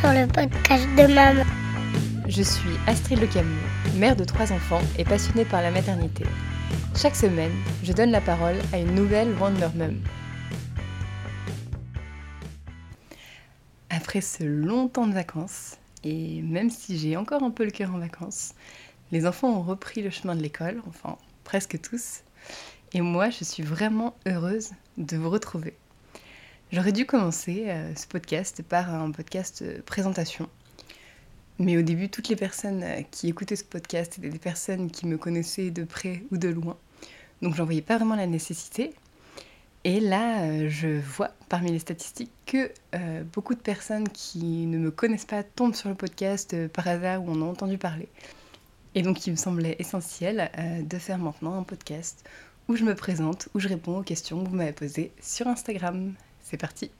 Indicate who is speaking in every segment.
Speaker 1: sur le podcast de maman.
Speaker 2: Je suis Astrid Le Camus, mère de trois enfants et passionnée par la maternité. Chaque semaine, je donne la parole à une nouvelle Wonder Mum. Après ce long temps de vacances, et même si j'ai encore un peu le cœur en vacances, les enfants ont repris le chemin de l'école, enfin presque tous, et moi je suis vraiment heureuse de vous retrouver. J'aurais dû commencer euh, ce podcast par un podcast euh, présentation. Mais au début, toutes les personnes euh, qui écoutaient ce podcast étaient des personnes qui me connaissaient de près ou de loin. Donc j'en voyais pas vraiment la nécessité. Et là, je vois parmi les statistiques que beaucoup de personnes qui ne me connaissent pas tombent sur le podcast par hasard ou en ont entendu parler. Et donc il me semblait essentiel de faire maintenant un podcast où je me présente, où je réponds aux questions que vous m'avez posées sur Instagram. C'est parti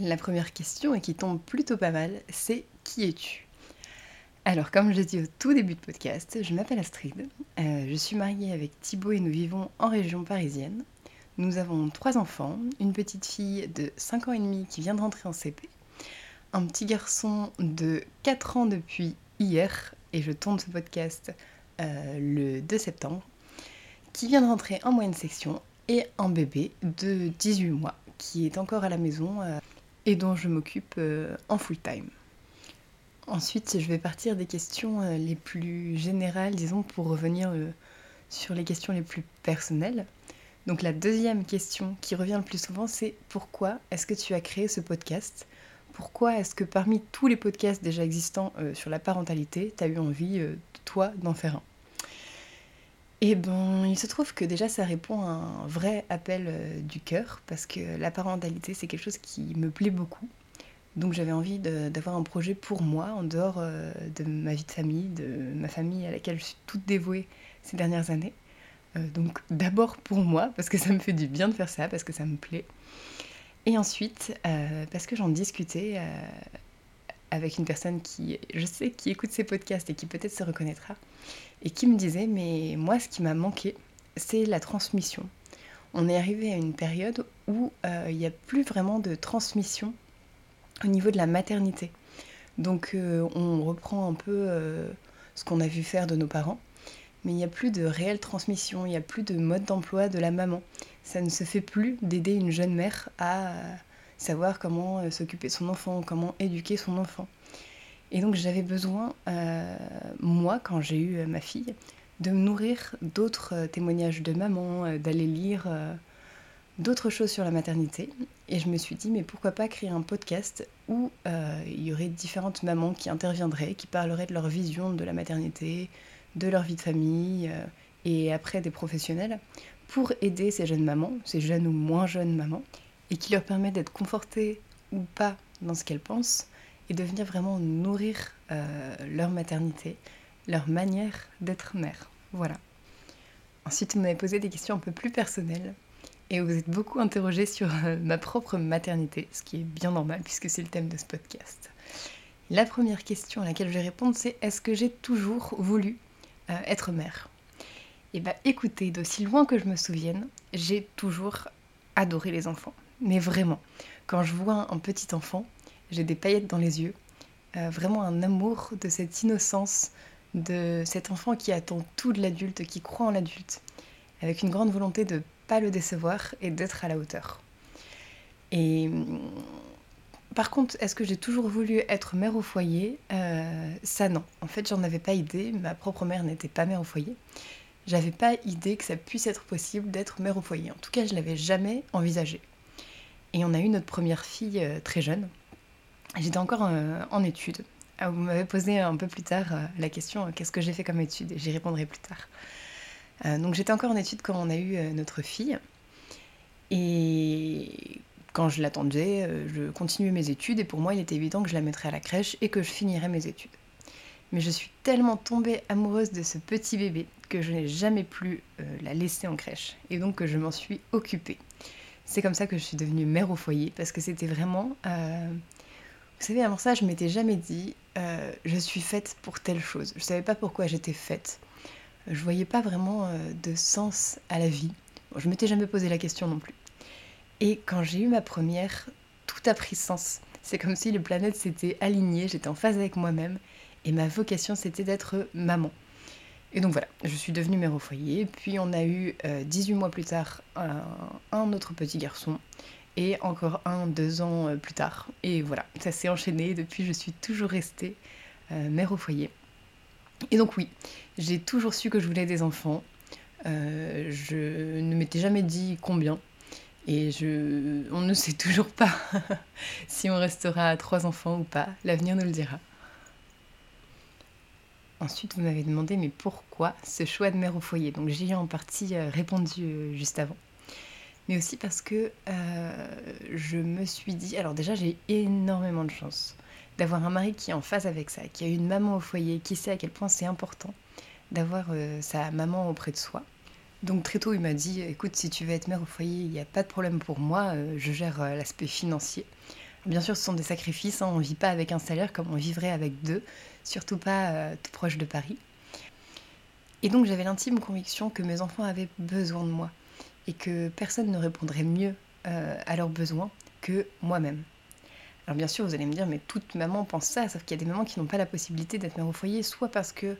Speaker 2: La première question, et qui tombe plutôt pas mal, c'est qui es-tu? Alors, comme je l'ai dit au tout début de podcast, je m'appelle Astrid. Euh, je suis mariée avec Thibaut et nous vivons en région parisienne. Nous avons trois enfants, une petite fille de 5 ans et demi qui vient de rentrer en CP, un petit garçon de 4 ans depuis hier, et je tourne ce podcast euh, le 2 septembre, qui vient de rentrer en moyenne section, et un bébé de 18 mois qui est encore à la maison euh, et dont je m'occupe euh, en full time. Ensuite, je vais partir des questions euh, les plus générales, disons, pour revenir sur les questions les plus personnelles. Donc la deuxième question qui revient le plus souvent, c'est pourquoi est-ce que tu as créé ce podcast? Pourquoi est-ce que parmi tous les podcasts déjà existants sur la parentalité, tu as eu envie, toi, d'en faire un? Eh ben, il se trouve que déjà ça répond à un vrai appel euh, du cœur parce que la parentalité c'est quelque chose qui me plaît beaucoup. Donc j'avais envie d'avoir un projet pour moi en dehors euh, de ma vie de famille, de ma famille à laquelle je suis toute dévouée ces dernières années. Euh, donc d'abord pour moi parce que ça me fait du bien de faire ça, parce que ça me plaît. Et ensuite parce que j'en discutais avec une personne qui, je sais, qui écoute ces podcasts et qui peut-être se reconnaîtra, et qui me disait, mais moi, ce qui m'a manqué, c'est la transmission. On est arrivé à une période où euh, il n'y a plus vraiment de transmission au niveau de la maternité. Donc euh, on reprend un peu euh, ce qu'on a vu faire de nos parents, mais il n'y a plus de réelle transmission, il n'y a plus de mode d'emploi de la maman. Ça ne se fait plus d'aider une jeune mère à savoir comment euh, s'occuper de son enfant, comment éduquer son enfant. Et donc j'avais besoin, euh, moi, quand j'ai eu euh, ma fille, de me nourrir d'autres témoignages de maman, d'aller lire d'autres choses sur la maternité. Et je me suis dit, mais pourquoi pas créer un podcast où il y aurait différentes mamans qui interviendraient, qui parleraient de leur vision de la maternité, de leur vie de famille, et après des professionnels, pour aider ces jeunes mamans, ces jeunes ou moins jeunes mamans, et qui leur permet d'être confortées ou pas dans ce qu'elles pensent et de venir vraiment nourrir euh, leur maternité, leur manière d'être mère. Voilà. Ensuite, vous m'avez posé des questions un peu plus personnelles et vous êtes beaucoup interrogé sur euh, ma propre maternité, ce qui est bien normal puisque c'est le thème de ce podcast. La première question à laquelle je vais répondre, c'est est-ce que j'ai toujours voulu euh, être mère? Eh bien, écoutez, d'aussi loin que je me souvienne, j'ai toujours adoré les enfants mais vraiment. Quand je vois un petit enfant, j'ai des paillettes dans les yeux, euh, vraiment un amour de cette innocence, de cet enfant qui attend tout de l'adulte, qui croit en l'adulte, avec une grande volonté de pas le décevoir et d'être à la hauteur. Et par contre, est-ce que j'ai toujours voulu être mère au foyer? Euh, Ça non. En fait, j'en avais pas idée. Ma propre mère n'était pas mère au foyer. J'avais pas idée que ça puisse être possible d'être mère au foyer. En tout cas, je l'avais jamais envisagé. Et on a eu notre première fille euh, très jeune. J'étais encore euh, en études. Ah, vous m'avez posé un peu plus tard euh, la question qu'est-ce que j'ai fait comme études et j'y répondrai plus tard. donc j'étais encore en études quand on a eu notre fille. Et quand je l'attendais, je continuais mes études et pour moi il était évident que je la mettrais à la crèche et que je finirais mes études. Mais je suis tellement tombée amoureuse de ce petit bébé que je n'ai jamais plus la laisser en crèche et donc que je m'en suis occupée. C'est comme ça que je suis devenue mère au foyer, parce que c'était vraiment... Euh, vous savez, avant ça, je m'étais jamais dit, euh, je suis faite pour telle chose. Je savais pas pourquoi j'étais faite. Je voyais pas vraiment euh, de sens à la vie. Bon, je m'étais jamais posé la question non plus. Et quand j'ai eu ma première, tout a pris sens. C'est comme si les planètes s'étaient alignées, j'étais en phase avec moi-même et ma vocation c'était d'être maman. Et donc voilà, je suis devenue mère au foyer, puis on a eu 18 euh, mois plus tard un, autre petit garçon et encore un deux ans euh, plus tard. Et voilà, ça s'est enchaîné, depuis je suis toujours restée euh, mère au foyer. Et donc oui, j'ai toujours su que je voulais des enfants. je ne m'étais jamais dit combien. Et je... on ne sait toujours pas si on restera à trois enfants ou pas. L'avenir nous le dira. Ensuite, vous m'avez demandé, mais pourquoi ce choix de mère au foyer? Donc j'y ai en partie euh, répondu euh, juste avant. Mais aussi parce que euh, je me suis dit, alors déjà j'ai énormément de chance d'avoir un mari qui est en phase avec ça, qui a une maman au foyer, qui sait à quel point c'est important d'avoir sa maman auprès de soi. Donc très tôt, il m'a dit, écoute, si tu veux être mère au foyer, il n'y a pas de problème pour moi, je gère l'aspect financier. Bien sûr, ce sont des sacrifices, hein, on ne vit pas avec un salaire comme on vivrait avec deux, surtout pas euh, tout proche de Paris. Et donc j'avais l'intime conviction que mes enfants avaient besoin de moi et que personne ne répondrait mieux à leurs besoins que moi-même. Alors bien sûr, vous allez me dire, mais toute maman pense ça, sauf qu'il y a des mamans qui n'ont pas la possibilité d'être mère au foyer, soit parce qu'elles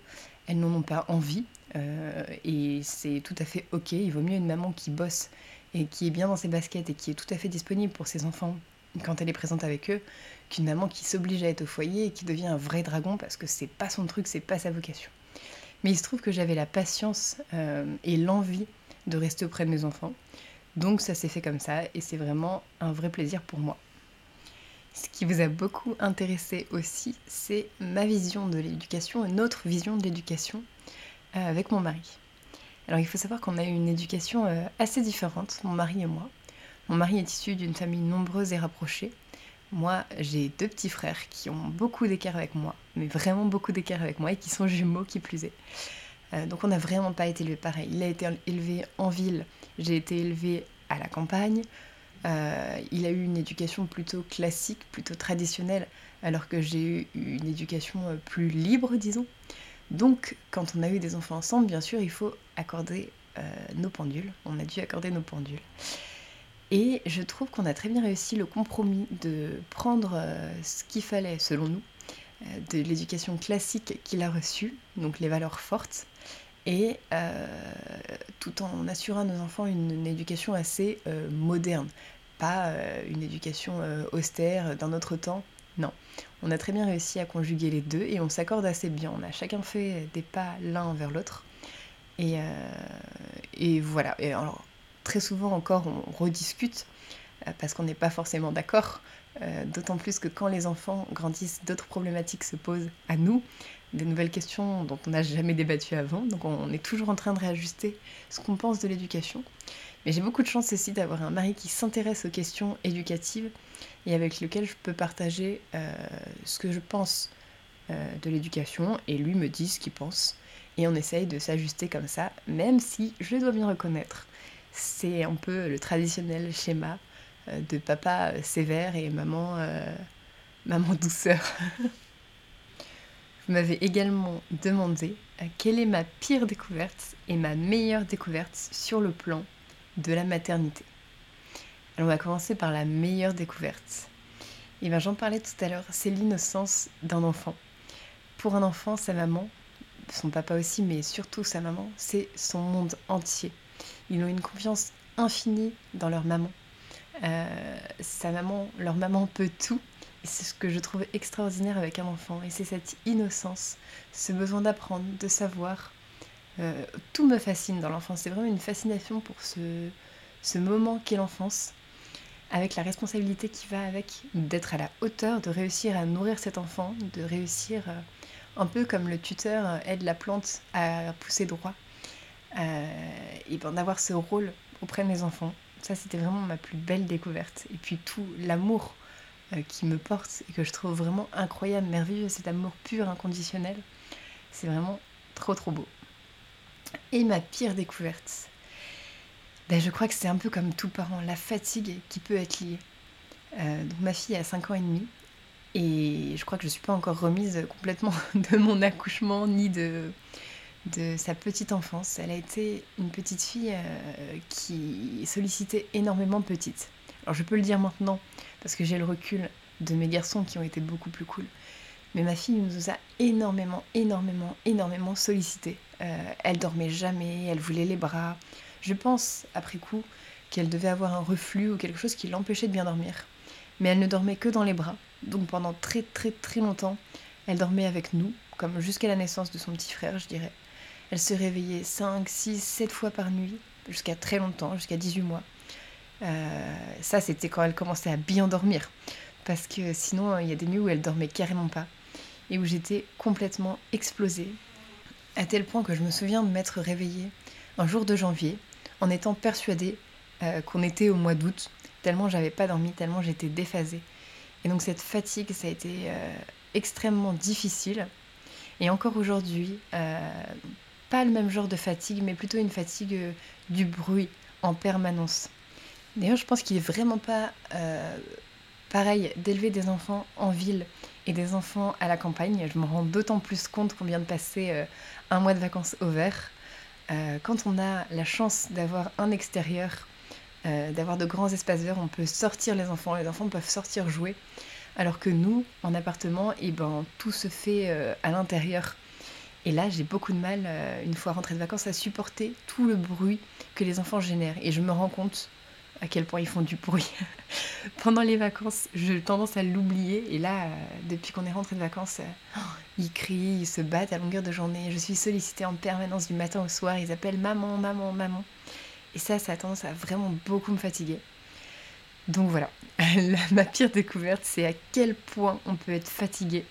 Speaker 2: n'en ont pas envie, euh, et c'est tout à fait ok. Il vaut mieux une maman qui bosse et qui est bien dans ses baskets et qui est tout à fait disponible pour ses enfants quand elle est présente avec eux, qu'une maman qui s'oblige à être au foyer et qui devient un vrai dragon parce que c'est pas son truc, c'est pas sa vocation. Mais il se trouve que j'avais la patience euh, et l'envie de rester auprès de mes enfants. Donc ça s'est fait comme ça et c'est vraiment un vrai plaisir pour moi. Ce qui vous a beaucoup intéressé aussi, c'est ma vision de l'éducation, notre vision de l'éducation euh, avec mon mari. Alors il faut savoir qu'on a eu une éducation euh, assez différente, mon mari et moi. Mon mari est issu d'une famille nombreuse et rapprochée. Moi, j'ai deux petits frères qui ont beaucoup d'écart avec moi, mais vraiment beaucoup d'écart avec moi, et qui sont jumeaux qui plus est. Euh, donc on n'a vraiment pas été élevé pareil. Il a été élevé en ville, j'ai été élevée à la campagne. il a eu une éducation plutôt classique, plutôt traditionnelle, alors que j'ai eu une éducation plus libre, disons. Donc, quand on a eu des enfants ensemble, bien sûr, il faut accorder euh, nos pendules. On a dû accorder nos pendules. Et je trouve qu'on a très bien réussi le compromis de prendre euh, ce qu'il fallait, selon nous, euh, de l'éducation classique qu'il a reçue, donc les valeurs fortes, et tout en assurant à nos enfants une, éducation assez moderne, pas une éducation austère d'un autre temps, non, on a très bien réussi à conjuguer les deux et on s'accorde assez bien. On a chacun fait des pas l'un vers l'autre. Et, euh, voilà. Très souvent encore, on rediscute euh, parce qu'on n'est pas forcément d'accord. Euh, d'autant plus que quand les enfants grandissent, d'autres problématiques se posent à nous, des nouvelles questions dont on n'a jamais débattu avant. Donc on est toujours en train de réajuster ce qu'on pense de l'éducation. Mais j'ai beaucoup de chance aussi d'avoir un mari qui s'intéresse aux questions éducatives et avec lequel je peux partager euh, ce que je pense de l'éducation et lui me dit ce qu'il pense. Et on essaye de s'ajuster comme ça, même si je dois bien reconnaître, c'est un peu le traditionnel schéma euh, de papa sévère et maman, maman douceur. Vous m'avez également demandé quelle est ma pire découverte et ma meilleure découverte sur le plan de la maternité? Alors on va commencer par la meilleure découverte. Et bien j'en parlais tout à l'heure, c'est l'innocence d'un enfant. Pour un enfant, sa maman, son papa aussi, mais surtout sa maman, c'est son monde entier. Ils ont une confiance infinie dans leur maman. Euh, sa maman, leur maman peut tout. C'est ce que je trouve extraordinaire avec un enfant. Et c'est cette innocence, ce besoin d'apprendre, de savoir, euh, tout me fascine dans l'enfance. C'est vraiment une fascination pour ce, ce moment qu'est l'enfance, avec la responsabilité qui va avec d'être à la hauteur, de réussir à nourrir cet enfant, de réussir euh, un peu comme le tuteur aide la plante à pousser droit, et ben, d'avoir ce rôle auprès de mes enfants. Ça, c'était vraiment ma plus belle découverte. Et puis tout l'amour qui me porte et que je trouve vraiment incroyable, merveilleux, cet amour pur, inconditionnel. C'est vraiment trop trop beau. Et ma pire découverte ben, Je crois que c'est un peu comme tout parent, la fatigue qui peut être liée. Euh, donc ma fille a 5 ans et demi et je crois que je ne suis pas encore remise complètement de mon accouchement ni de, de sa petite enfance. Elle a été une petite fille euh, qui sollicitait énormément petite. Alors je peux le dire maintenant parce que j'ai le recul de mes garçons qui ont été beaucoup plus cool. Mais ma fille nous a énormément, énormément, énormément sollicité. Euh, elle dormait jamais, elle voulait les bras. Je pense, après coup, qu'elle devait avoir un reflux ou quelque chose qui l'empêchait de bien dormir. Mais elle ne dormait que dans les bras. Donc pendant très très très longtemps, elle dormait avec nous, comme jusqu'à la naissance de son petit frère, je dirais. Elle se réveillait 5, 6, 7 fois par nuit, jusqu'à très longtemps, jusqu'à 18 mois. Euh, ça, c'était quand elle commençait à bien dormir. Parce que sinon, il y a des nuits où elle dormait carrément pas. Et où j'étais complètement explosée. À tel point que je me souviens de m'être réveillée un jour de janvier en étant persuadée euh, qu'on était au mois d'août, tellement j'avais pas dormi, tellement j'étais déphasée. Et donc cette fatigue, ça a été euh, extrêmement difficile. Et encore aujourd'hui, pas le même genre de fatigue, mais plutôt une fatigue du bruit en permanence. D'ailleurs, je pense qu'il n'est vraiment pas euh, pareil d'élever des enfants en ville et des enfants à la campagne. Je me rends d'autant plus compte qu'on vient de passer euh, un mois de vacances au vert. Euh, quand on a la chance d'avoir un extérieur, d'avoir de grands espaces verts, on peut sortir les enfants, les enfants peuvent sortir jouer. Alors que nous, en appartement, et eh ben, tout se fait à l'intérieur. Et là, j'ai beaucoup de mal, une fois rentrée de vacances, à supporter tout le bruit que les enfants génèrent. Et je me rends compte à quel point ils font du bruit. Pendant les vacances, j'ai tendance à l'oublier. Et là, euh, depuis qu'on est rentré de vacances, euh, ils crient, ils se battent à longueur de journée. Je suis sollicitée en permanence du matin au soir. Ils appellent maman, maman, maman. Et ça, ça a tendance à vraiment beaucoup me fatiguer. Donc voilà, ma pire découverte, c'est à quel point on peut être fatigué.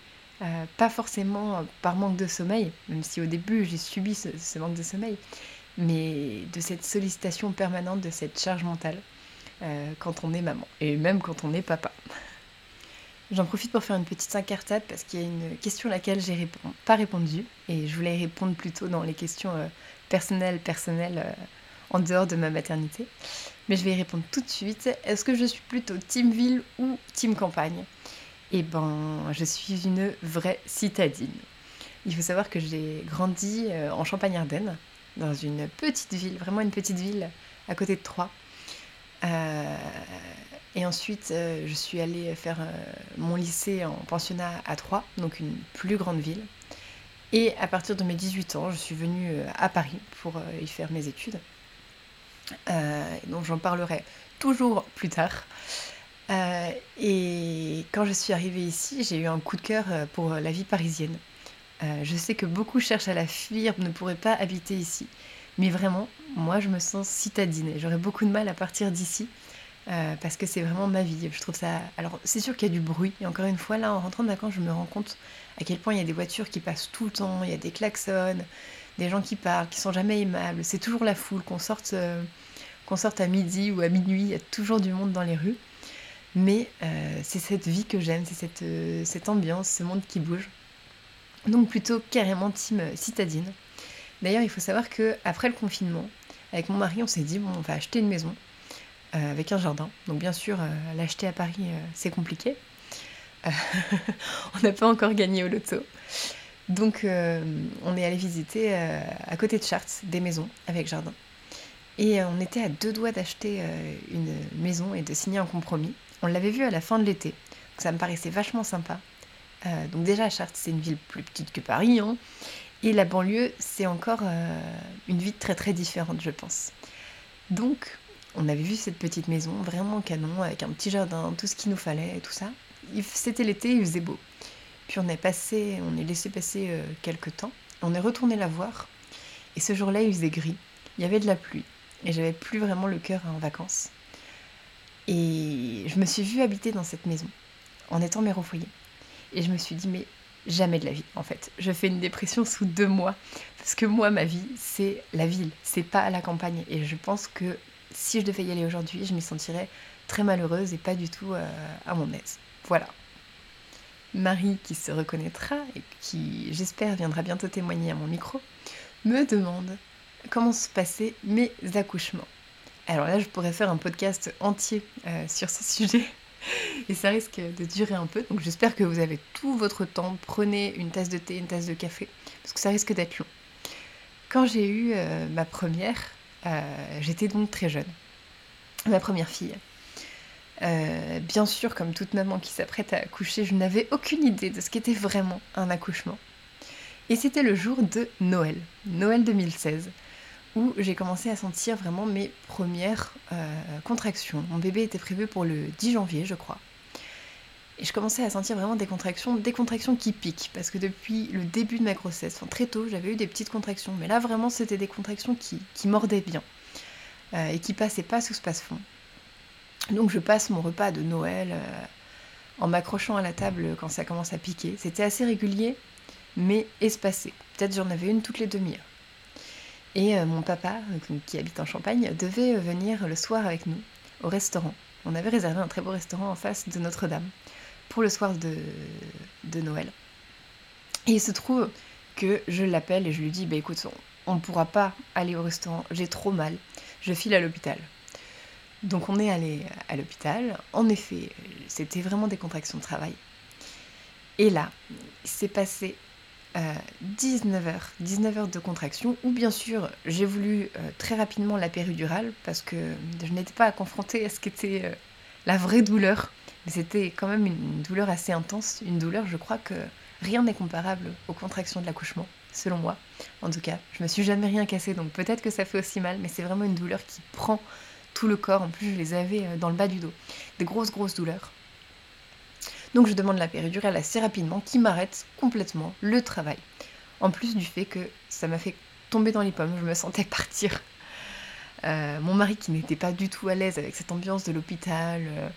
Speaker 2: Euh, pas forcément par manque de sommeil, même si au début j'ai subi ce manque de sommeil, mais de cette sollicitation permanente, de cette charge mentale. Euh, quand on est maman, et même quand on est papa. J'en profite pour faire une petite incartade parce qu'il y a une question à laquelle j'ai pas répondu, et je voulais répondre plutôt dans les questions euh, personnelles, personnelles, euh, en dehors de ma maternité. Mais je vais y répondre tout de suite. Est-ce que je suis plutôt team ville ou team campagne? Eh ben, je suis une vraie citadine. Il faut savoir que j'ai grandi en Champagne-Ardenne, dans une petite ville, vraiment une petite ville à côté de Troyes. Euh, et ensuite, euh, je suis allée faire euh, mon lycée en pensionnat à Troyes, donc une plus grande ville. Et à partir de mes 18 ans, je suis venue à Paris pour y faire mes études. donc j'en parlerai toujours plus tard. Et quand je suis arrivée ici, j'ai eu un coup de cœur pour la vie parisienne. je sais que beaucoup cherchent à la fuir, ne pourraient pas habiter ici. Mais vraiment, moi, je me sens citadine et j'aurais beaucoup de mal à partir d'ici euh, parce que c'est vraiment ma vie. Je trouve ça. Alors, c'est sûr qu'il y a du bruit. Et encore une fois, là, en rentrant de vacances, je me rends compte à quel point il y a des voitures qui passent tout le temps, il y a des klaxons, des gens qui parlent, qui sont jamais aimables. C'est toujours la foule. Qu'on sorte, euh, qu'on sorte à midi ou à minuit, il y a toujours du monde dans les rues. Mais euh, c'est cette vie que j'aime, c'est cette, cette ambiance, ce monde qui bouge. Donc plutôt carrément team citadine. D'ailleurs, il faut savoir que après le confinement, avec mon mari, on s'est dit bon, on va acheter une maison euh, avec un jardin. Donc bien sûr, euh, l'acheter à Paris, euh, c'est compliqué. on n'a pas encore gagné au loto. Donc on est allé visiter à côté de Chartres des maisons avec jardin. Et on était à deux doigts d'acheter une maison et de signer un compromis. On l'avait vu à la fin de l'été, ça me paraissait vachement sympa. donc déjà Chartres, c'est une ville plus petite que Paris, hein, et la banlieue, c'est encore euh, une vie très très différente, je pense. Donc, on avait vu cette petite maison, vraiment canon, avec un petit jardin, tout ce qu'il nous fallait, tout ça. C'était l'été, il faisait beau. Puis on est passé, on est laissé passer euh, quelques temps. On est retourné la voir. Et ce jour-là, il faisait gris. Il y avait de la pluie. Et j'avais plus vraiment le cœur en vacances. Et je me suis vue habiter dans cette maison, en étant mère au foyer. Et je me suis dit, mais jamais de la vie en fait. Je fais une dépression sous deux mois parce que moi ma vie c'est la ville, c'est pas la campagne et je pense que si je devais y aller aujourd'hui, je m'y sentirais très malheureuse et pas du tout euh, à mon aise. Voilà. Marie, qui se reconnaîtra et qui, j'espère, viendra bientôt témoigner à mon micro, me demande comment se passaient mes accouchements. Alors là, je pourrais faire un podcast entier euh, sur ce sujet, et ça risque de durer un peu. Donc j'espère que vous avez tout votre temps. Prenez une tasse de thé, une tasse de café, parce que ça risque d'être long. Quand j'ai eu euh, ma première, euh, j'étais donc très jeune. Ma première fille. Bien sûr, comme toute maman qui s'apprête à accoucher, je n'avais aucune idée de ce qu'était vraiment un accouchement. Et c'était le jour de Noël, Noël 2016, où j'ai commencé à sentir vraiment mes premières euh, contractions. Mon bébé était prévu pour le 10 janvier, je crois. Et je commençais à sentir vraiment des contractions, des contractions qui piquent, parce que depuis le début de ma grossesse, très tôt, j'avais eu des petites contractions, mais là vraiment c'était des contractions qui, mordaient bien, euh, et qui passaient pas sous ce passe-fond. Donc je passe mon repas de Noël euh, en m'accrochant à la table quand ça commence à piquer. C'était assez régulier, mais espacé. Peut-être j'en avais une toutes les demi-heures. Et euh, mon papa, qui habite en Champagne, devait venir le soir avec nous au restaurant. On avait réservé un très beau restaurant en face de Notre-Dame pour le soir de, Noël. Et il se trouve que je l'appelle et je lui dis bah écoute, on ne pourra pas aller au restaurant, j'ai trop mal, je file à l'hôpital. Donc on est allé à l'hôpital. En effet, c'était vraiment des contractions de travail. Et là, c'est passé 19 euh, heures, 19 heures de contraction, ou bien sûr, j'ai voulu euh, très rapidement la péridurale parce que je n'étais pas confrontée à ce qu'était euh, la vraie douleur. Mais c'était quand même une douleur assez intense, une douleur, je crois que rien n'est comparable aux contractions de l'accouchement, selon moi. En tout cas, je me suis jamais rien cassé, donc peut-être que ça fait aussi mal, mais c'est vraiment une douleur qui prend tout le corps. En plus, je les avais dans le bas du dos. Des grosses, grosses douleurs. Donc je demande la péridurale assez rapidement qui m'arrête complètement le travail. En plus du fait que ça m'a fait tomber dans les pommes, je me sentais partir. Euh, mon mari qui n'était pas du tout à l'aise avec cette ambiance de l'hôpital, euh,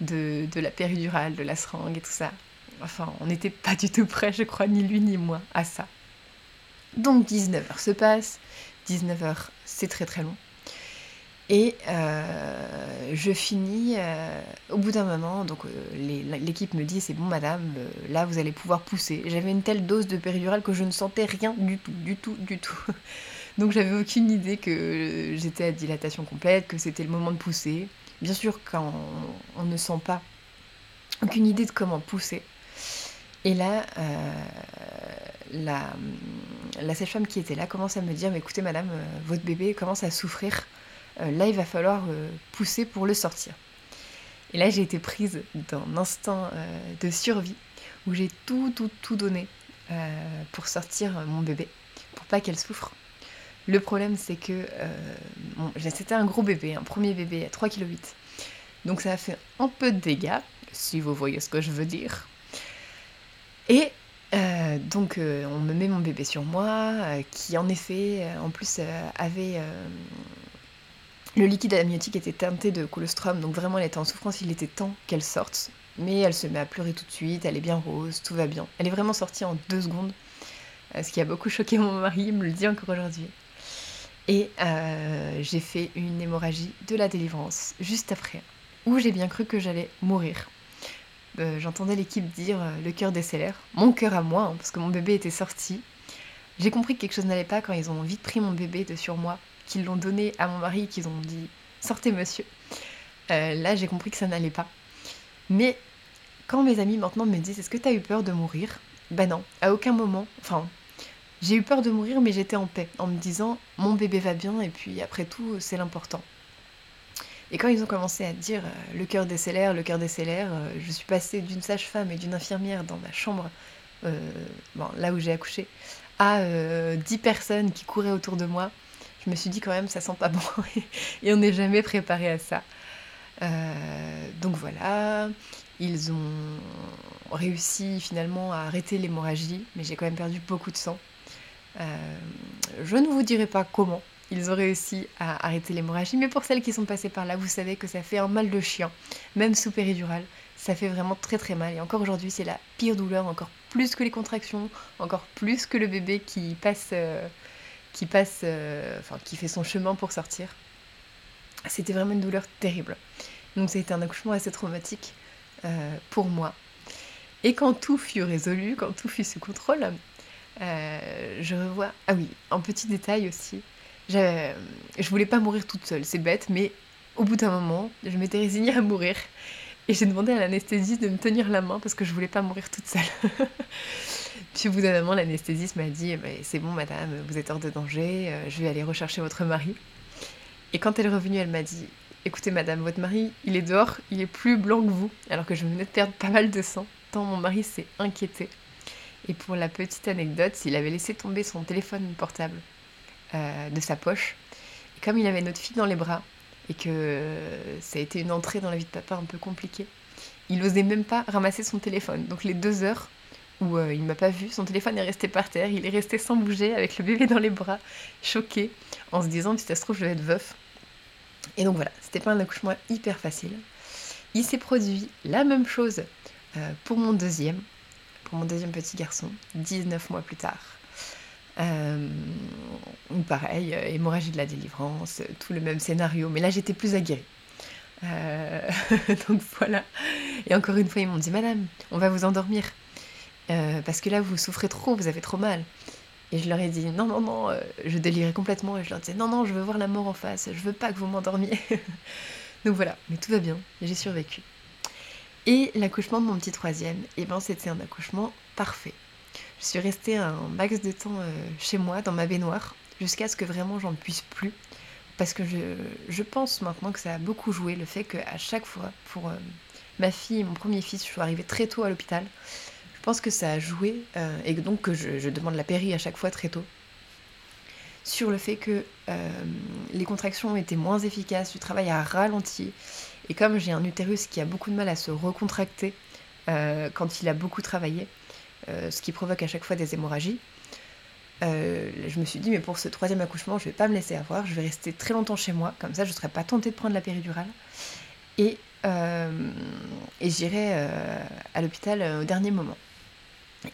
Speaker 2: de, de, la péridurale, de la seringue et tout ça. Enfin, on n'était pas du tout prêts, je crois, ni lui ni moi, à ça. Donc 19h se passe. 19h, c'est très très long. Et euh, je finis euh, au bout d'un moment, donc euh, l'équipe me dit c'est bon madame, là vous allez pouvoir pousser. J'avais une telle dose de péridurale que je ne sentais rien du tout, du tout, du tout. donc j'avais aucune idée que j'étais à dilatation complète, que c'était le moment de pousser. Bien sûr quand on, ne sent pas aucune idée de comment pousser. Et là, la, la sage-femme qui était là commence à me dire, mais écoutez madame, votre bébé commence à souffrir là il va falloir euh, pousser pour le sortir. Et là j'ai été prise d'un instinct euh, de survie où j'ai tout, tout, tout donné pour sortir mon bébé, pour pas qu'elle souffre. Le problème c'est que c'était un gros bébé, un premier bébé à 3,8 kg. Donc ça a fait un peu de dégâts, si vous voyez ce que je veux dire. Et donc on me met mon bébé sur moi, qui en effet, en plus, avait le liquide amniotique était teinté de colostrum, donc vraiment elle était en souffrance, il était temps qu'elle sorte. Mais elle se met à pleurer tout de suite, elle est bien rose, tout va bien. Elle est vraiment sortie en deux secondes, euh, ce qui a beaucoup choqué mon mari, il me le dit encore aujourd'hui. Et euh, j'ai fait une hémorragie de la délivrance juste après, où j'ai bien cru que j'allais mourir. Euh, j'entendais l'équipe dire le cœur décélère, mon cœur à moi, hein, parce que mon bébé était sorti. J'ai compris que quelque chose n'allait pas quand ils ont vite pris mon bébé de sur moi qu'ils l'ont donné à mon mari, qu'ils ont dit sortez monsieur. Euh, là, j'ai compris que ça n'allait pas. Mais quand mes amis maintenant me disent est-ce que tu as eu peur de mourir? Ben non, à aucun moment. Enfin, j'ai eu peur de mourir, mais j'étais en paix en me disant mon bébé va bien et puis après tout, c'est l'important. Et quand ils ont commencé à dire euh, le cœur décélère, le cœur décélère, euh, je suis passée d'une sage-femme et d'une infirmière dans ma chambre, là où j'ai accouché, à 10 personnes qui couraient autour de moi je me suis dit quand même ça sent pas bon et on n'est jamais préparé à ça. Euh, donc voilà, ils ont réussi finalement à arrêter l'hémorragie, mais j'ai quand même perdu beaucoup de sang. Euh, je ne vous dirai pas comment ils ont réussi à arrêter l'hémorragie, mais pour celles qui sont passées par là, vous savez que ça fait un mal de chien, même sous péridurale, ça fait vraiment très très mal. Et encore aujourd'hui, c'est la pire douleur, encore plus que les contractions, encore plus que le bébé qui passe. Euh, qui passe, euh, enfin qui fait son chemin pour sortir. C'était vraiment une douleur terrible. Donc ça a été un accouchement assez traumatique euh, pour moi. Et quand tout fut résolu, quand tout fut sous contrôle, euh, je revois. Ah oui, un petit détail aussi. Je voulais pas mourir toute seule, c'est bête, mais au bout d'un moment, je m'étais résignée à mourir. Et j'ai demandé à l'anesthésiste de me tenir la main parce que je voulais pas mourir toute seule. Puis au bout d'un moment, l'anesthésiste m'a dit C'est bon, madame, vous êtes hors de danger, euh, je vais aller rechercher votre mari. Et quand elle est revenue, elle m'a dit Écoutez, madame, votre mari, il est dehors, il est plus blanc que vous, alors que je venais de perdre pas mal de sang, tant mon mari s'est inquiété. Et pour la petite anecdote, il avait laissé tomber son téléphone portable euh, de sa poche. Et comme il avait notre fille dans les bras, et que ça a été une entrée dans la vie de papa un peu compliquée, il n'osait même pas ramasser son téléphone. Donc les deux heures où euh, il ne m'a pas vu, son téléphone est resté par terre, il est resté sans bouger, avec le bébé dans les bras, choqué, en se disant, si ça se trouve, je vais être veuf. Et donc voilà, c'était pas un accouchement hyper facile. Il s'est produit la même chose euh, pour mon deuxième, pour mon deuxième petit garçon, 19 mois plus tard. Euh, pareil, euh, hémorragie de la délivrance, tout le même scénario, mais là j'étais plus aguerrie. Donc voilà. Et encore une fois, ils m'ont dit Madame, on va vous endormir. Parce que là, vous souffrez trop, vous avez trop mal. Et je leur ai dit Non, non, non, je délirais complètement. Et je leur disais Non, non, je veux voir la mort en face, je veux pas que vous m'endormiez. donc voilà, mais tout va bien, j'ai survécu. Et l'accouchement de mon petit troisième, et eh ben, c'était un accouchement parfait. Je suis restée un max de temps euh, chez moi, dans ma baignoire, jusqu'à ce que vraiment j'en puisse plus. Parce que je, pense maintenant que ça a beaucoup joué, le fait qu'à chaque fois, pour euh, ma fille et mon premier fils, je suis arrivée très tôt à l'hôpital. Pense que ça a joué, euh, et donc que je, demande la péri à chaque fois très tôt, sur le fait que les contractions étaient moins efficaces, du travail a ralenti. Et comme j'ai un utérus qui a beaucoup de mal à se recontracter quand il a beaucoup travaillé, euh, ce qui provoque à chaque fois des hémorragies. Euh, je me suis dit, mais pour ce troisième accouchement, je vais pas me laisser avoir, je vais rester très longtemps chez moi, comme ça je ne serai pas tentée de prendre la péridurale. Et, euh, et j'irai à l'hôpital au dernier moment.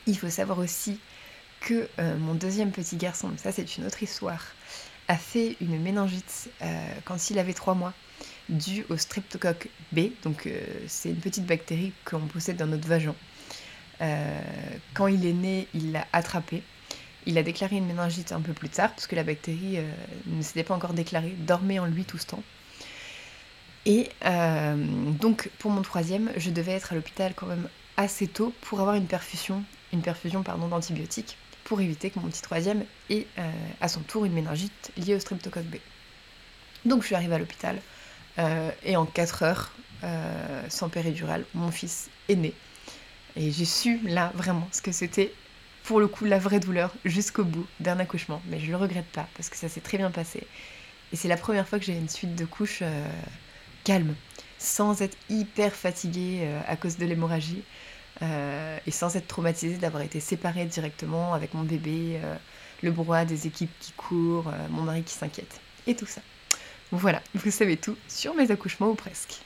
Speaker 2: Il faut savoir aussi que mon deuxième petit garçon, ça c'est une autre histoire, a fait une méningite quand il avait trois mois, due au streptocoque B, donc c'est une petite bactérie qu'on possède dans notre vagin. Euh, quand il est né, il l'a attrapé. Il a déclaré une méningite un peu plus tard, parce que la bactérie euh, ne s'était pas encore déclarée, dormait en lui tout ce temps. Et euh, donc, pour mon troisième, je devais être à l'hôpital quand même assez tôt pour avoir une perfusion, une perfusion pardon, d'antibiotiques, pour éviter que mon petit troisième ait à son tour une méningite liée au streptocoque B. Donc, je suis arrivée à l'hôpital, et en 4 heures, sans péridurale, mon fils est né. Et j'ai su là vraiment ce que c'était pour le coup la vraie douleur jusqu'au bout d'un accouchement. Mais je le regrette pas parce que ça s'est très bien passé. Et c'est la première fois que j'ai une suite de couches euh, calme, sans être hyper fatiguée euh, à cause de l'hémorragie euh, et sans être traumatisée d'avoir été séparée directement avec mon bébé, le brouhaha des équipes qui courent, mon mari qui s'inquiète et tout ça. Voilà, vous savez tout sur mes accouchements ou presque.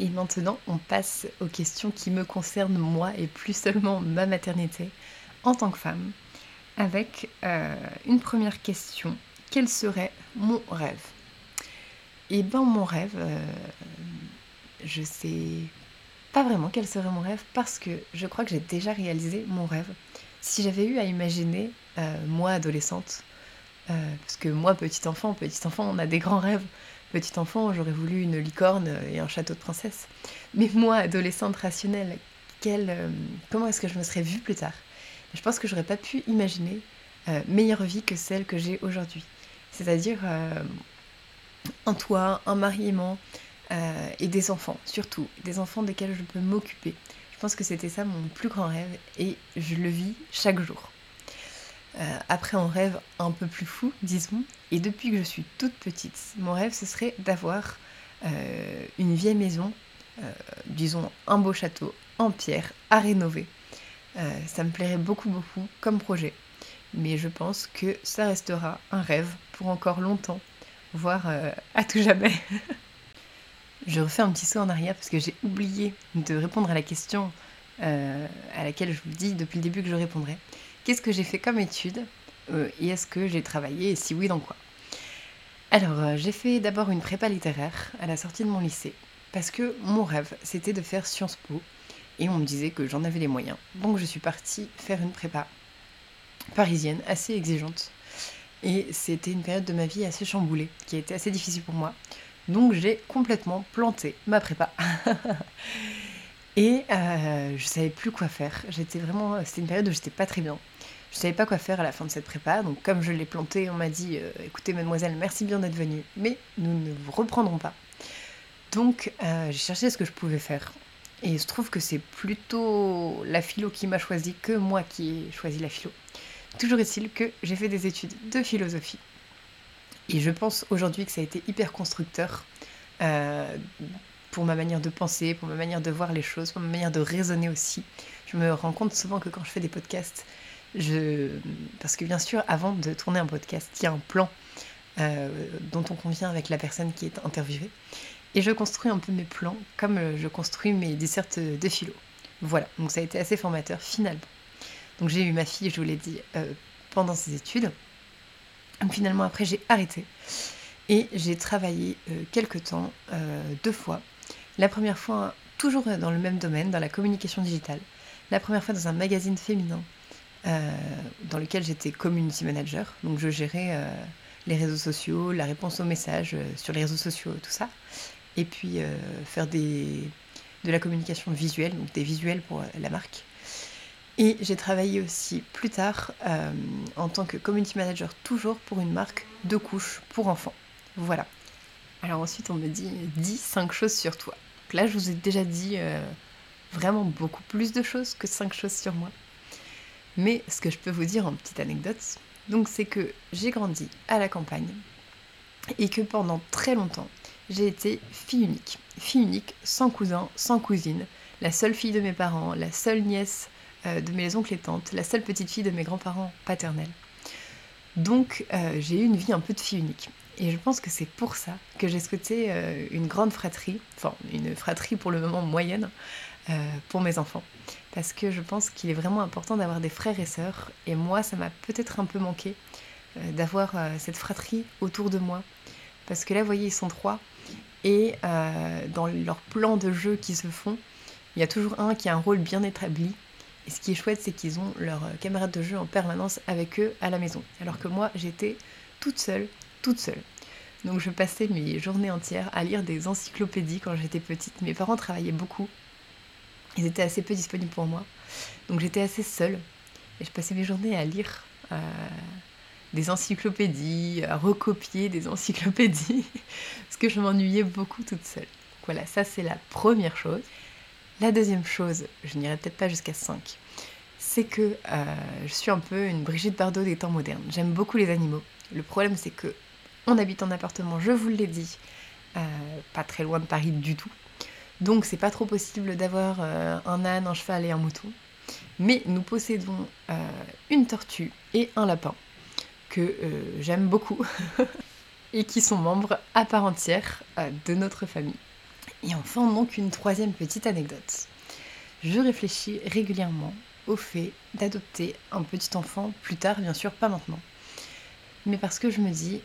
Speaker 2: Et maintenant, on passe aux questions qui me concernent moi et plus seulement ma maternité en tant que femme, avec euh, une première question. Quel serait mon rêve? Eh bien, mon rêve, euh, je sais pas vraiment quel serait mon rêve parce que je crois que j'ai déjà réalisé mon rêve. Si j'avais eu à imaginer, euh, moi adolescente, parce que moi petit enfant, petit enfant, on a des grands rêves petit enfant, j'aurais voulu une licorne et un château de princesse. Mais moi, adolescente rationnelle, euh, comment est-ce que je me serais vue plus tard? Je pense que j'aurais pas pu imaginer euh, meilleure vie que celle que j'ai aujourd'hui. C'est-à-dire euh, un toit, un mariement et des enfants, surtout, des enfants desquels je peux m'occuper. Je pense que c'était ça mon plus grand rêve et je le vis chaque jour. Euh, après un rêve un peu plus fou, disons. Et depuis que je suis toute petite, mon rêve, ce serait d'avoir euh, une vieille maison, euh, disons un beau château en pierre à rénover. ça me plairait beaucoup, beaucoup comme projet. Mais je pense que ça restera un rêve pour encore longtemps, voire à tout jamais. je refais un petit saut en arrière parce que j'ai oublié de répondre à la question à laquelle je vous dis depuis le début que je répondrai. Qu'est-ce que j'ai fait comme étude euh, et est-ce que j'ai travaillé et si oui, dans quoi? Alors, euh, j'ai fait d'abord une prépa littéraire à la sortie de mon lycée parce que mon rêve, c'était de faire Sciences Po et on me disait que j'en avais les moyens. Donc, je suis partie faire une prépa parisienne assez exigeante et c'était une période de ma vie assez chamboulée qui a été assez difficile pour moi. Donc, j'ai complètement planté ma prépa. Et euh, je savais plus quoi faire. J'étais vraiment, c'était une période où j'étais pas très bien. Je savais pas quoi faire à la fin de cette prépa, donc comme je l'ai planté, on m'a dit euh, écoutez mademoiselle, merci bien d'être venue, mais nous ne vous reprendrons pas. Donc euh, j'ai cherché ce que je pouvais faire. Et il se trouve que c'est plutôt la philo qui m'a choisi que moi qui ai choisi la philo. Toujours est-il que j'ai fait des études de philosophie. Et je pense aujourd'hui que ça a été hyper constructeur euh, pour ma manière de penser, pour ma manière de voir les choses, pour ma manière de raisonner aussi. Je me rends compte souvent que quand je fais des podcasts, je... parce que bien sûr, avant de tourner un podcast, il y a un plan euh, dont on convient avec la personne qui est interviewée. Et je construis un peu mes plans comme je construis mes dessertes de philo. Voilà, donc ça a été assez formateur finalement. Donc j'ai eu ma fille, je vous l'ai dit, euh, pendant ses études. Finalement après j'ai arrêté. Et j'ai travaillé euh, quelques temps, deux fois. La première fois toujours dans le même domaine, dans la communication digitale. La première fois dans un magazine féminin euh, dans lequel j'étais community manager. Donc je gérais euh, les réseaux sociaux, la réponse aux messages euh, sur les réseaux sociaux, tout ça. Et puis faire de la communication visuelle, donc des visuels pour la marque. Et j'ai travaillé aussi plus tard en tant que community manager, toujours pour une marque de couches pour enfants. Voilà. Alors ensuite, on me dit, dis 5 choses sur toi. là, je vous ai déjà dit vraiment beaucoup plus de choses que 5 choses sur moi. Mais ce que je peux vous dire en petite anecdote, donc c'est que j'ai grandi à la campagne et que pendant très longtemps, j'ai été fille unique. Fille unique, sans cousin, sans cousine, la seule fille de mes parents, la seule nièce euh, de mes oncles et tantes, la seule petite fille de mes grands-parents paternels. Donc euh, j'ai eu une vie un peu de fille unique. Et je pense que c'est pour ça que j'ai souhaité euh, une grande fratrie, enfin une fratrie pour le moment moyenne, pour mes enfants parce que je pense qu'il est vraiment important d'avoir des frères et sœurs. Et moi, ça m'a peut-être un peu manqué euh, d'avoir euh, cette fratrie autour de moi. Parce que là, vous voyez, ils sont trois. Et euh, dans leurs plans de jeu qui se font, il y a toujours un qui a un rôle bien établi. Et ce qui est chouette, c'est qu'ils ont leurs camarades de jeu en permanence avec eux à la maison. Alors que moi, j'étais toute seule, toute seule. Donc je passais mes journées entières à lire des encyclopédies quand j'étais petite. Mes parents travaillaient beaucoup. Ils étaient assez peu disponibles pour moi. Donc j'étais assez seule. Et je passais mes journées à lire euh, des encyclopédies, à recopier des encyclopédies, parce que je m'ennuyais beaucoup toute seule. voilà, ça c'est la première chose. La deuxième chose, je n'irai peut-être pas jusqu'à 5, c'est que euh, je suis un peu une Brigitte Bardot des temps modernes. J'aime beaucoup les animaux. Le problème c'est que on habite en appartement, je vous l'ai dit, euh, pas très loin de Paris du tout. Donc c'est pas trop possible d'avoir euh, un âne, un cheval et un mouton. Mais nous possédons une tortue et un lapin que j'aime beaucoup et qui sont membres à part entière de notre famille. Et enfin donc une troisième petite anecdote. Je réfléchis régulièrement au fait d'adopter un petit enfant plus tard, bien sûr pas maintenant. Mais parce que je me dis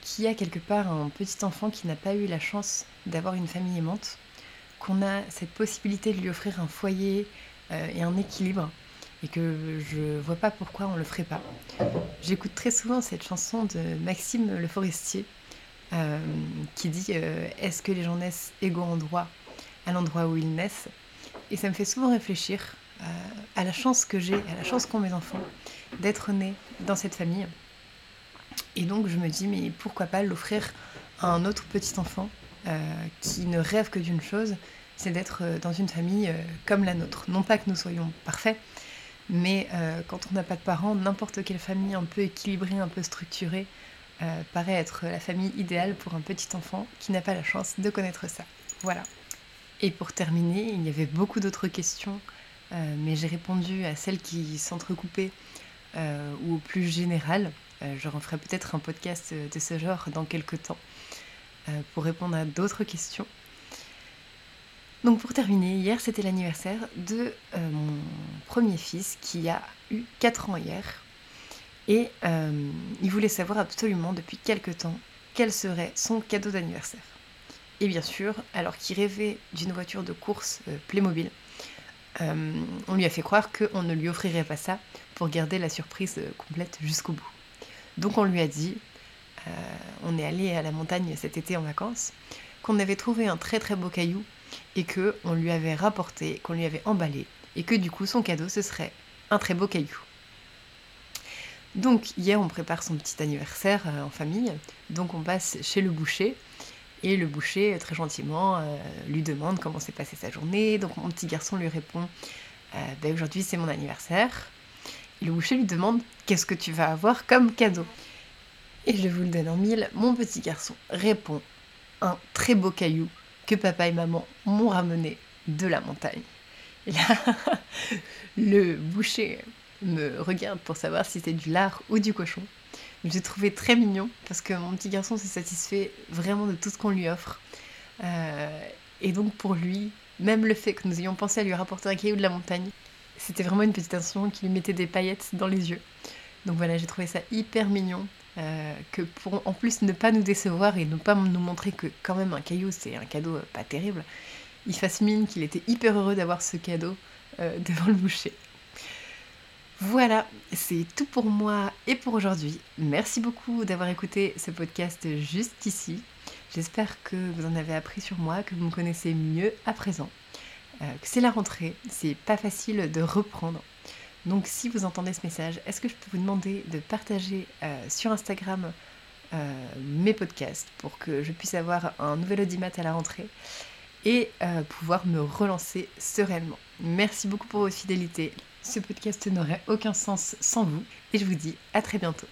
Speaker 2: qu'il y a quelque part un petit enfant qui n'a pas eu la chance d'avoir une famille aimante qu'on a cette possibilité de lui offrir un foyer euh, et un équilibre et que je vois pas pourquoi on le ferait pas. J'écoute très souvent cette chanson de Maxime Le Forestier euh, qui dit euh, Est-ce que les gens naissent égaux en droit à l'endroit où ils naissent? Et ça me fait souvent réfléchir à la chance que j'ai, à la chance qu'ont mes enfants d'être nés dans cette famille. Et donc je me dis Mais pourquoi pas l'offrir à un autre petit enfant euh, qui ne rêve que d'une chose, c'est d'être euh, dans une famille euh, comme la nôtre. Non pas que nous soyons parfaits, mais quand on n'a pas de parents, n'importe quelle famille un peu équilibrée, un peu structurée, paraît être la famille idéale pour un petit enfant qui n'a pas la chance de connaître ça. Voilà. Et pour terminer, il y avait beaucoup d'autres questions, mais j'ai répondu à celles qui s'entrecoupaient ou au plus général. je referai peut-être un podcast de ce genre dans quelques temps. Euh, pour répondre à d'autres questions. Donc pour terminer, hier c'était l'anniversaire de euh, mon premier fils qui a eu 4 ans hier. Et euh, il voulait savoir absolument depuis quelques temps quel serait son cadeau d'anniversaire. Et bien sûr, alors qu'il rêvait d'une voiture de course Playmobil, on lui a fait croire qu'on ne lui offrirait pas ça pour garder la surprise complète jusqu'au bout. Donc on lui a dit, euh, on est allé à la montagne cet été en vacances, qu'on avait trouvé un très très beau caillou et que on lui avait rapporté, qu'on lui avait emballé et que du coup son cadeau ce serait un très beau caillou. Donc hier on prépare son petit anniversaire euh, en famille, donc on passe chez le boucher et le boucher très gentiment euh, lui demande comment s'est passée sa journée. Donc mon petit garçon lui répond ben, aujourd'hui c'est mon anniversaire. Le boucher lui demande qu'est-ce que tu vas avoir comme cadeau? Et je vous le donne en mille, mon petit garçon répond un très beau caillou que papa et maman m'ont ramené de la montagne. Et là, le boucher me regarde pour savoir si c'était du lard ou du cochon. J'ai trouvé très mignon parce que mon petit garçon s'est satisfait vraiment de tout ce qu'on lui offre. Euh, et donc pour lui, même le fait que nous ayons pensé à lui rapporter un caillou de la montagne, c'était vraiment une petite attention qui lui mettait des paillettes dans les yeux. Donc voilà, j'ai trouvé ça hyper mignon. Euh, que pour en plus ne pas nous décevoir et ne pas nous montrer que quand même un caillou c'est un cadeau euh, pas terrible, il fasse mine qu'il était hyper heureux d'avoir ce cadeau devant le boucher. Voilà, c'est tout pour moi et pour aujourd'hui. Merci beaucoup d'avoir écouté ce podcast juste ici. J'espère que vous en avez appris sur moi, que vous me connaissez mieux à présent. Euh, c'est la rentrée, c'est pas facile de reprendre. Donc si vous entendez ce message, est-ce que je peux vous demander de partager euh, sur Instagram euh, mes podcasts pour que je puisse avoir un nouvel audimat à la rentrée et pouvoir me relancer sereinement? Merci beaucoup pour votre fidélité. Ce podcast n'aurait aucun sens sans vous et je vous dis à très bientôt.